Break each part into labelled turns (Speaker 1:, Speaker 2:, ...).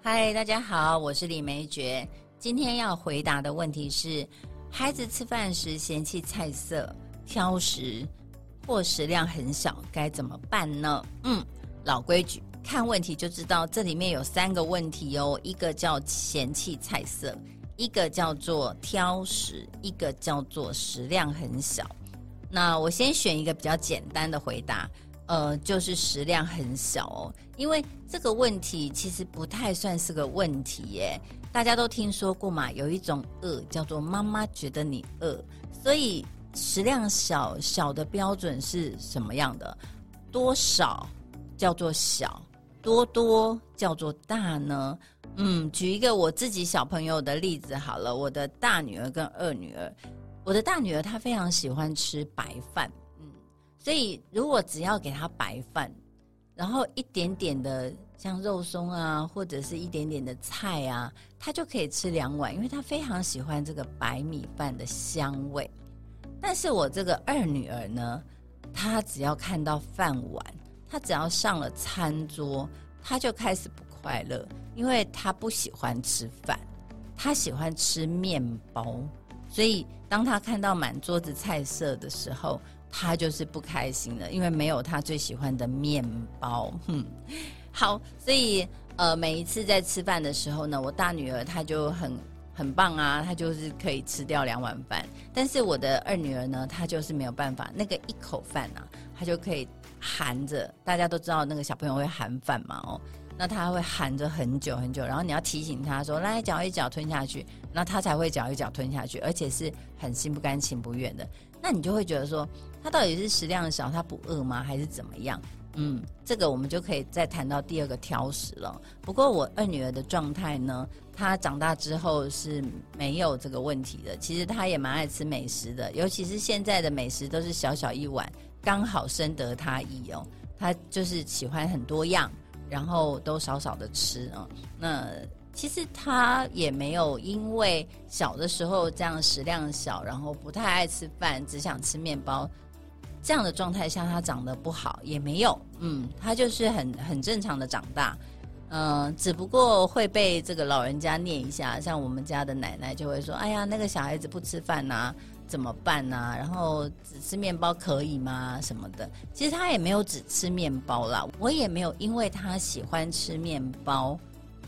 Speaker 1: 嗨，大家好，我是李梅珏。今天要回答的问题是：孩子吃饭时嫌弃菜色、挑食或食量很小，该怎么办呢？嗯，老规矩，看问题就知道，这里面有三个问题哦，一个叫嫌弃菜色，一个叫做挑食，一个叫做食量很小。那我先选一个比较简单的回答。呃，就是食量很小哦，因为这个问题其实不太算是个问题耶。大家都听说过嘛，有一种饿叫做妈妈觉得你饿，所以食量小小的标准是什么样的？多少叫做小，多多叫做大呢？嗯，举一个我自己小朋友的例子好了，我的大女儿跟二女儿，我的大女儿她非常喜欢吃白饭。所以，如果只要给他白饭，然后一点点的像肉松啊，或者是一点点的菜啊，他就可以吃两碗，因为他非常喜欢这个白米饭的香味。但是我这个二女儿呢，她只要看到饭碗，她只要上了餐桌，她就开始不快乐，因为她不喜欢吃饭，她喜欢吃面包。所以，当她看到满桌子菜色的时候，他就是不开心了，因为没有他最喜欢的面包。哼，好，所以呃，每一次在吃饭的时候呢，我大女儿她就很很棒啊，她就是可以吃掉两碗饭。但是我的二女儿呢，她就是没有办法，那个一口饭啊，她就可以含着。大家都知道那个小朋友会含饭嘛，哦，那他会含着很久很久，然后你要提醒他说：“来，嚼一嚼，吞下去。”那他才会嚼一嚼吞下去，而且是很心不甘情不愿的。那你就会觉得说，他到底是食量小，他不饿吗，还是怎么样？嗯，这个我们就可以再谈到第二个挑食了。不过我二女儿的状态呢，她长大之后是没有这个问题的。其实她也蛮爱吃美食的，尤其是现在的美食都是小小一碗，刚好深得她意哦。她就是喜欢很多样，然后都少少的吃啊。那。其实她也没有因为小的时候这样食量小，然后不太爱吃饭，只想吃面包这样的状态下，他长得不好也没有。嗯，他就是很很正常的长大，嗯，只不过会被这个老人家念一下，像我们家的奶奶就会说：“哎呀，那个小孩子不吃饭呐，怎么办呐？然后只吃面包可以吗？什么的？”其实他也没有只吃面包啦，我也没有因为他喜欢吃面包。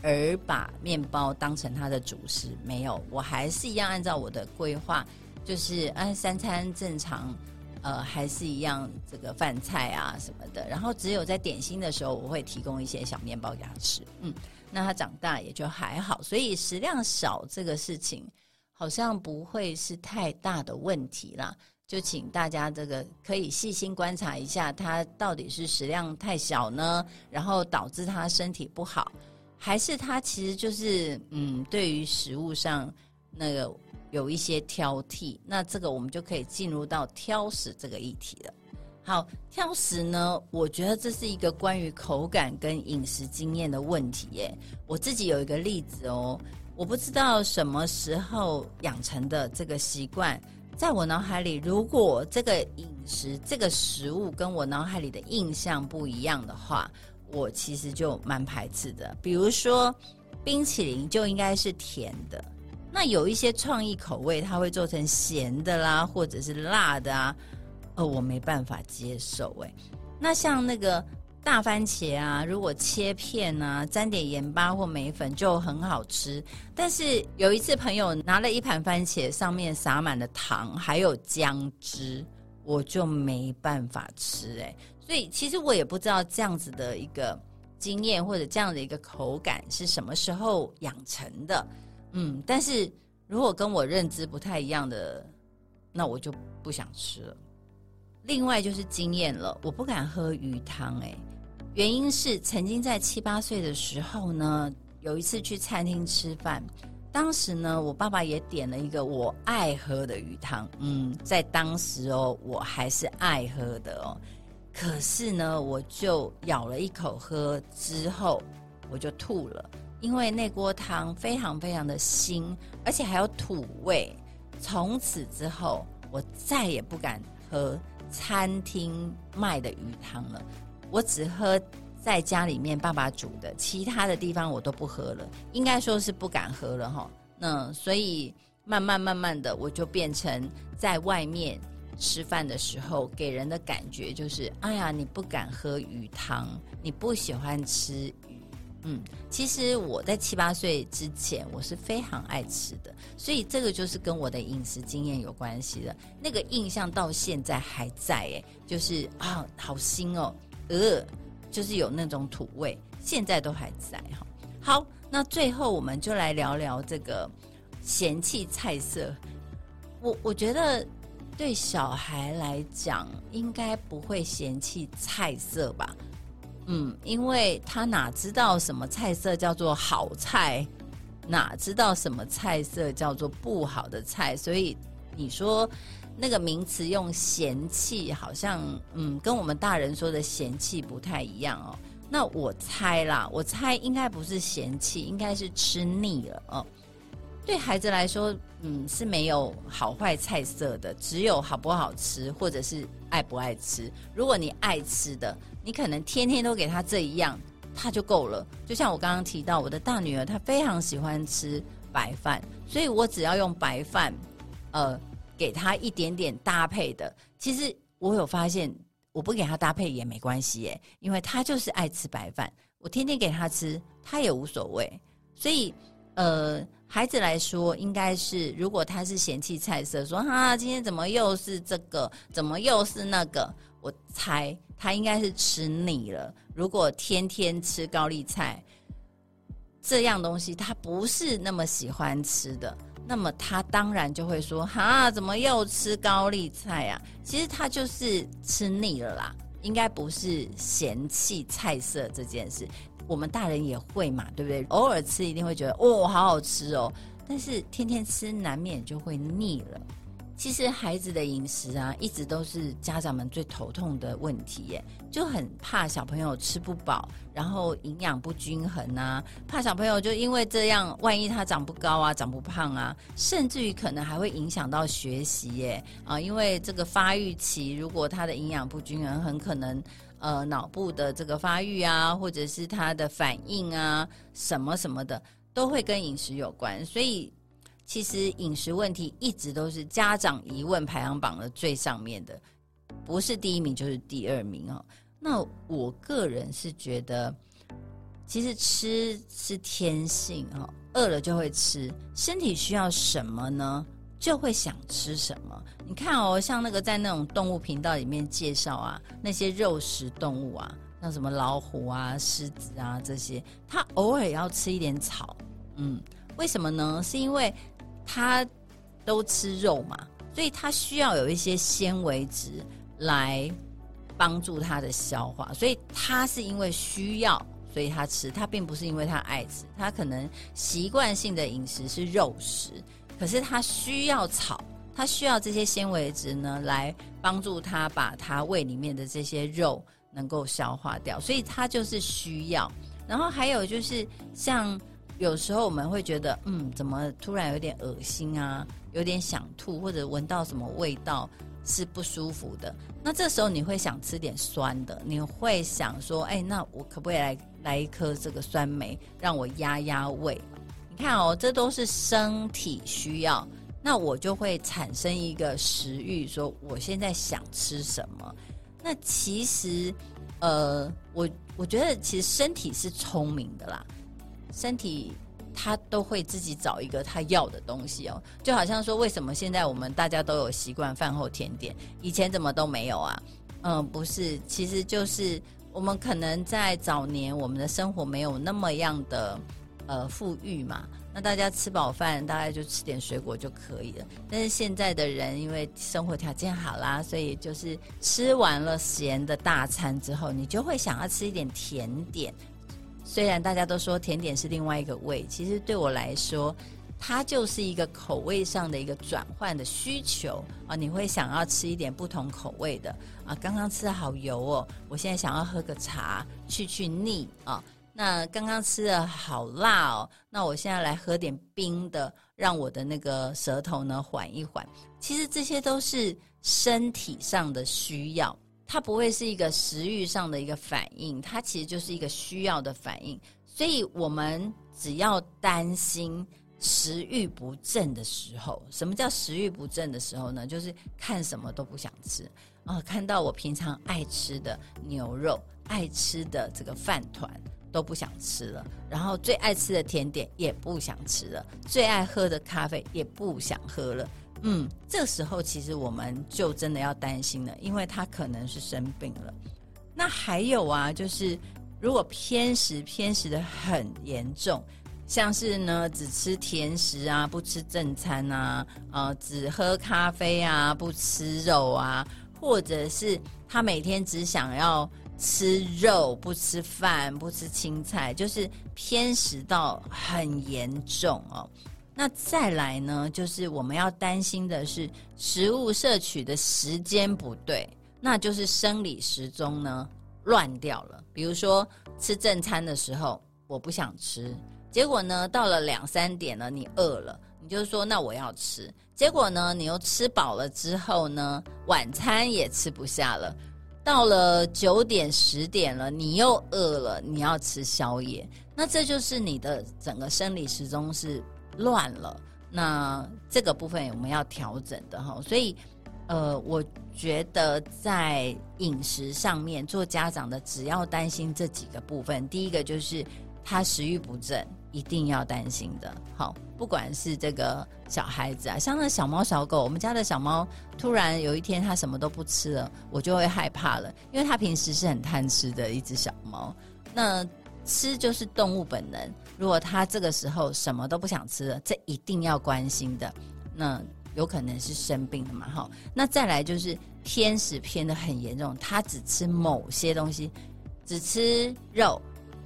Speaker 1: 而把面包当成他的主食没有，我还是一样按照我的规划，就是按三餐正常，呃，还是一样这个饭菜啊什么的。然后只有在点心的时候，我会提供一些小面包给他吃。嗯，那他长大也就还好，所以食量少这个事情好像不会是太大的问题啦。就请大家这个可以细心观察一下，他到底是食量太小呢，然后导致他身体不好。还是他其实就是嗯，对于食物上那个有一些挑剔，那这个我们就可以进入到挑食这个议题了。好，挑食呢，我觉得这是一个关于口感跟饮食经验的问题耶。我自己有一个例子哦，我不知道什么时候养成的这个习惯，在我脑海里，如果这个饮食这个食物跟我脑海里的印象不一样的话。我其实就蛮排斥的，比如说冰淇淋就应该是甜的，那有一些创意口味，它会做成咸的啦，或者是辣的啊，呃，我没办法接受哎。那像那个大番茄啊，如果切片啊，沾点盐巴或梅粉就很好吃。但是有一次朋友拿了一盘番茄，上面撒满了糖，还有姜汁，我就没办法吃哎。所以其实我也不知道这样子的一个经验或者这样的一个口感是什么时候养成的，嗯，但是如果跟我认知不太一样的，那我就不想吃了。另外就是经验了，我不敢喝鱼汤，哎，原因是曾经在七八岁的时候呢，有一次去餐厅吃饭，当时呢，我爸爸也点了一个我爱喝的鱼汤，嗯，在当时哦，我还是爱喝的哦。可是呢，我就咬了一口喝之后，我就吐了，因为那锅汤非常非常的腥，而且还有土味。从此之后，我再也不敢喝餐厅卖的鱼汤了。我只喝在家里面爸爸煮的，其他的地方我都不喝了，应该说是不敢喝了哈。那所以慢慢慢慢的，我就变成在外面吃饭的时候，给人的感觉就是，哎呀，你不敢喝鱼汤，你不喜欢吃。嗯，其实我在七八岁之前，我是非常爱吃的，所以这个就是跟我的饮食经验有关系的。那个印象到现在还在，哎，就是啊，好腥哦，呃，就是有那种土味，现在都还在哈。好，那最后我们就来聊聊这个嫌弃菜色。我我觉得对小孩来讲，应该不会嫌弃菜色吧。嗯，因为他哪知道什么菜色叫做好菜，哪知道什么菜色叫做不好的菜，所以你说那个名词用嫌弃，好像嗯，跟我们大人说的嫌弃不太一样哦。那我猜啦，我猜应该不是嫌弃，应该是吃腻了哦。对孩子来说，嗯，是没有好坏菜色的，只有好不好吃，或者是爱不爱吃。如果你爱吃的，你可能天天都给他这一样，他就够了。就像我刚刚提到，我的大女儿她非常喜欢吃白饭，所以我只要用白饭，呃，给她一点点搭配的。其实我有发现，我不给她搭配也没关系耶，因为她就是爱吃白饭，我天天给她吃，她也无所谓。所以，呃。孩子来说，应该是如果他是嫌弃菜色，说哈，今天怎么又是这个，怎么又是那个？我猜他应该是吃腻了。如果天天吃高丽菜这样东西，他不是那么喜欢吃的，那么他当然就会说哈，怎么又吃高丽菜啊？其实他就是吃腻了啦，应该不是嫌弃菜色这件事。我们大人也会嘛，对不对？偶尔吃一定会觉得哦，好好吃哦，但是天天吃难免就会腻了。其实孩子的饮食啊，一直都是家长们最头痛的问题耶，就很怕小朋友吃不饱，然后营养不均衡啊，怕小朋友就因为这样，万一他长不高啊，长不胖啊，甚至于可能还会影响到学习耶啊，因为这个发育期如果他的营养不均衡，很可能。呃，脑部的这个发育啊，或者是他的反应啊，什么什么的，都会跟饮食有关。所以，其实饮食问题一直都是家长疑问排行榜的最上面的，不是第一名就是第二名哦。那我个人是觉得，其实吃是天性哦，饿了就会吃，身体需要什么呢？就会想吃什么？你看哦，像那个在那种动物频道里面介绍啊，那些肉食动物啊，像什么老虎啊、狮子啊这些，它偶尔要吃一点草。嗯，为什么呢？是因为它都吃肉嘛，所以它需要有一些纤维质来帮助它的消化。所以它是因为需要，所以它吃。它并不是因为它爱吃，它可能习惯性的饮食是肉食。可是它需要草，它需要这些纤维质呢，来帮助它把它胃里面的这些肉能够消化掉，所以它就是需要。然后还有就是，像有时候我们会觉得，嗯，怎么突然有点恶心啊，有点想吐，或者闻到什么味道是不舒服的，那这时候你会想吃点酸的，你会想说，哎，那我可不可以来来一颗这个酸梅，让我压压胃？你看哦，这都是身体需要，那我就会产生一个食欲，说我现在想吃什么。那其实，呃，我我觉得其实身体是聪明的啦，身体它都会自己找一个它要的东西哦。就好像说，为什么现在我们大家都有习惯饭后甜点，以前怎么都没有啊？嗯，不是，其实就是我们可能在早年我们的生活没有那么样的。呃，富裕嘛，那大家吃饱饭，大概就吃点水果就可以了。但是现在的人，因为生活条件好啦，所以就是吃完了咸的大餐之后，你就会想要吃一点甜点。虽然大家都说甜点是另外一个味，其实对我来说，它就是一个口味上的一个转换的需求啊。你会想要吃一点不同口味的啊。刚刚吃的好油哦，我现在想要喝个茶去去腻啊。那刚刚吃的好辣哦，那我现在来喝点冰的，让我的那个舌头呢缓一缓。其实这些都是身体上的需要，它不会是一个食欲上的一个反应，它其实就是一个需要的反应。所以我们只要担心食欲不振的时候，什么叫食欲不振的时候呢？就是看什么都不想吃啊，看到我平常爱吃的牛肉、爱吃的这个饭团都不想吃了，然后最爱吃的甜点也不想吃了，最爱喝的咖啡也不想喝了。嗯，这时候其实我们就真的要担心了，因为他可能是生病了。那还有啊，就是如果偏食偏食的很严重，像是呢只吃甜食啊，不吃正餐啊，呃，只喝咖啡啊，不吃肉啊，或者是他每天只想要吃肉，不吃饭，不吃青菜，就是偏食到很严重哦。那再来呢，就是我们要担心的是食物摄取的时间不对，那就是生理时钟呢乱掉了。比如说吃正餐的时候我不想吃，结果呢到了两三点了你饿了，你就说那我要吃，结果呢你又吃饱了之后呢晚餐也吃不下了，到了九点十点了你又饿了，你要吃宵夜，那这就是你的整个生理时钟是。乱了，那这个部分我们要调整的哈，所以，呃，我觉得在饮食上面做家长的，只要担心这几个部分，第一个就是他食欲不振，一定要担心的。好，不管是这个小孩子啊，像那小猫小狗，我们家的小猫突然有一天它什么都不吃了，我就会害怕了，因为它平时是很贪吃的一只小猫，那。吃就是动物本能。如果他这个时候什么都不想吃了，这一定要关心的。那有可能是生病了嘛？哈。那再来就是偏食偏的很严重，他只吃某些东西，只吃肉，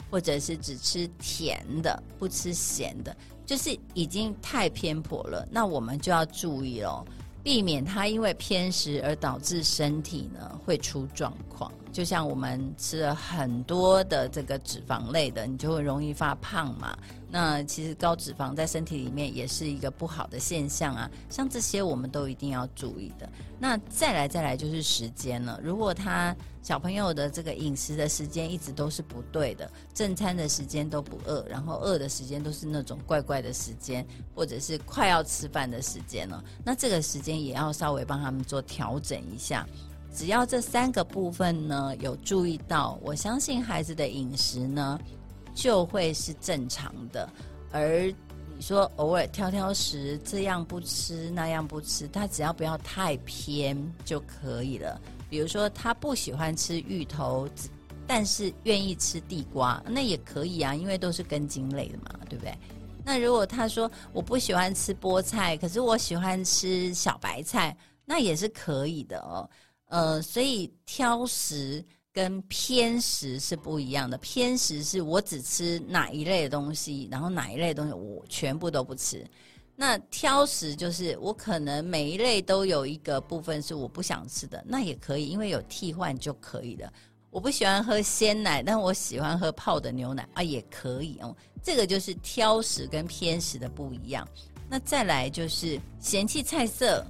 Speaker 1: 或者是只吃甜的，不吃咸的，就是已经太偏颇了。那我们就要注意哦，避免他因为偏食而导致身体呢会出状况。就像我们吃了很多的这个脂肪类的，你就会容易发胖嘛。那其实高脂肪在身体里面也是一个不好的现象啊。像这些我们都一定要注意的。那再来再来就是时间了。如果他小朋友的这个饮食的时间一直都是不对的，正餐的时间都不饿，然后饿的时间都是那种怪怪的时间，或者是快要吃饭的时间了，那这个时间也要稍微帮他们做调整一下。只要这三个部分呢有注意到，我相信孩子的饮食呢就会是正常的。而你说偶尔挑挑食，这样不吃那样不吃，他只要不要太偏就可以了。比如说他不喜欢吃芋头，但是愿意吃地瓜，那也可以啊，因为都是根茎类的嘛，对不对？那如果他说我不喜欢吃菠菜，可是我喜欢吃小白菜，那也是可以的哦。呃，所以挑食跟偏食是不一样的。偏食是我只吃哪一类的东西，然后哪一类东西我全部都不吃。那挑食就是我可能每一类都有一个部分是我不想吃的，那也可以，因为有替换就可以了。我不喜欢喝鲜奶，但我喜欢喝泡的牛奶啊，也可以哦。这个就是挑食跟偏食的不一样。那再来就是嫌弃菜色。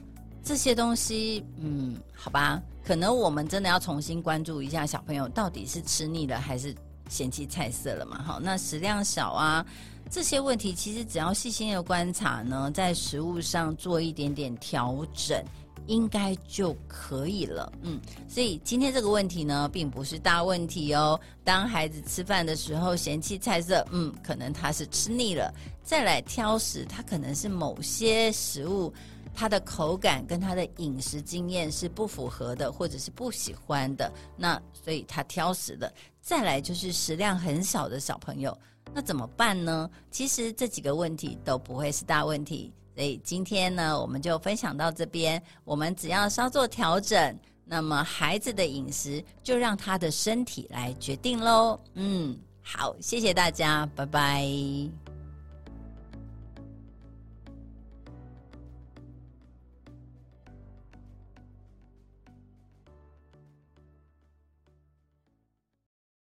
Speaker 1: 这些东西，嗯，好吧，可能我们真的要重新关注一下小朋友到底是吃腻了还是嫌弃菜色了嘛？好，那食量小啊，这些问题其实只要细心的观察呢，在食物上做一点点调整，应该就可以了。嗯，所以今天这个问题呢，并不是大问题哦。当孩子吃饭的时候嫌弃菜色，嗯，可能他是吃腻了，再来挑食，他可能是某些食物。他的口感跟他的饮食经验是不符合的，或者是不喜欢的，那所以他挑食的。再来就是食量很小的小朋友，那怎么办呢？其实这几个问题都不会是大问题，所以今天呢，我们就分享到这边。我们只要稍作调整，那么孩子的饮食就让他的身体来决定喽。嗯，好，谢谢大家，拜拜。